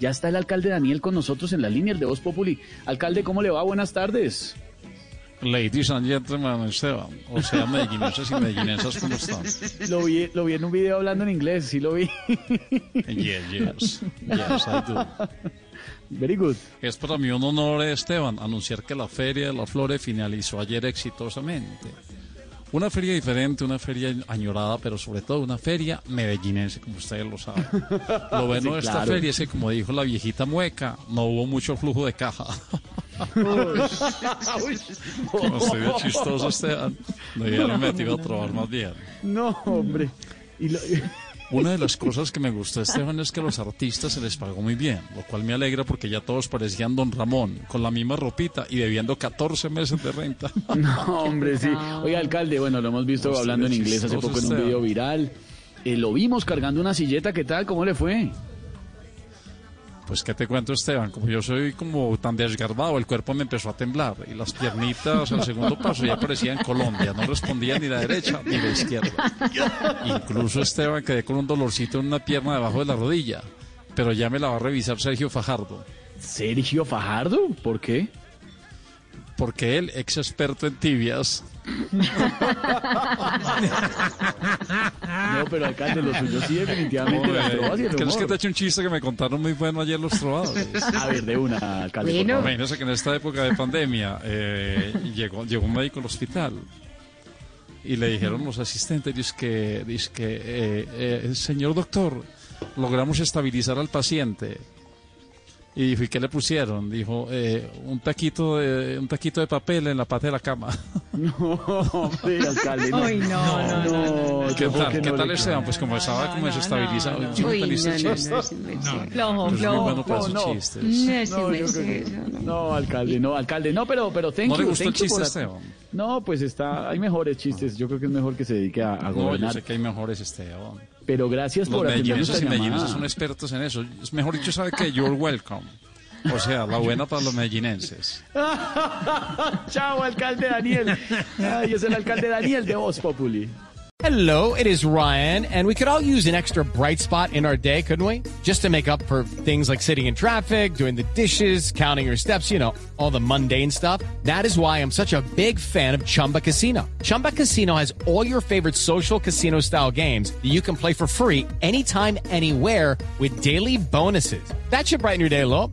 Ya está el alcalde Daniel con nosotros en la línea de Voz Populi. Alcalde, ¿cómo le va? Buenas tardes. Ladies and gentlemen, Esteban. O sea, medellineses y medellinesas, ¿cómo están? Lo vi, lo vi en un video hablando en inglés, sí lo vi. Yes, yes. Yes, I do. Very good. Es para mí un honor, Esteban, anunciar que la Feria de la Flore finalizó ayer exitosamente. Una feria diferente, una feria añorada, pero sobre todo una feria medellinense, como ustedes lo saben. Lo bueno Sí, de esta claro. feria es que, como dijo la viejita mueca, no hubo mucho flujo de caja. Como estoy de chistoso, Esteban. Debieron metido a trabajar más bien. No, hombre. Y lo- Una de las cosas que me gustó, Esteban, es que a los artistas se les pagó muy bien, lo cual me alegra porque ya todos parecían Don Ramón, con la misma ropita y debiendo 14 meses de renta. no, hombre, sí. Oiga, alcalde, bueno, lo hemos visto Usted hablando en inglés hace poco en un video viral. Eh, lo vimos cargando una silleta, ¿qué tal? ¿Cómo le fue? Pues, ¿qué te cuento, Esteban? Como yo soy como tan desgarbado, el cuerpo me empezó a temblar y las piernitas al segundo paso ya parecían Colombia, no respondía ni la derecha ni la izquierda. Incluso, Esteban, quedé con un dolorcito en una pierna debajo de la rodilla, pero ya me la va a revisar Sergio Fajardo. ¿Sergio Fajardo? ¿Por qué? Porque él, ex experto en tibias, pero alcalde, lo suyo sí definitivamente las trovas y el ¿Crees que te eche un chiste que me contaron muy bueno ayer los trovadores? A ver, de una, alcalde, Bueno. favor. Imagínese que en esta época de pandemia eh, llegó, llegó un médico al hospital y le dijeron los asistentes, dice que, dice que eh, eh, señor doctor, logramos estabilizar al paciente. Y dijo, ¿y qué le pusieron? Dijo, eh, un, taquito de, un taquito de papel en la pata de la cama. No, hombre, alcalde, no. Uy, no, no, no. No, ¿Qué yo creo tal? que ¿Qué tal Esteban? Pues como estaba como desestabilizado. ¿Sí me Uy, no, no, no, Flojo, flojo. bueno para no, no. chistes. No, alcalde, no, alcalde, no, pero, pero thank ¿No le you, gustó el chiste, Esteban? No, pues está, hay mejores chistes. Yo creo que es mejor que se dedique a, a No, yo gobernar. sé que hay mejores, Esteban. Pero gracias Los por atender medellineses nuestra y medellinesas llamada. son expertos en eso. Es mejor dicho, sabe que you're welcome. O sea, la buena para los medellinenses. Chao, alcalde Daniel. Ay, es el alcalde Daniel de Voz Populi. Hello, it is Ryan, and we could all use an extra bright spot in our day, couldn't we? Just to make up for things like sitting in traffic, doing the dishes, counting your steps, you know, all the mundane stuff. That is why I'm such a big fan of Chumba Casino. Chumba Casino has all your favorite social casino style games that you can play for free anytime, anywhere with daily bonuses. That should brighten your day a little.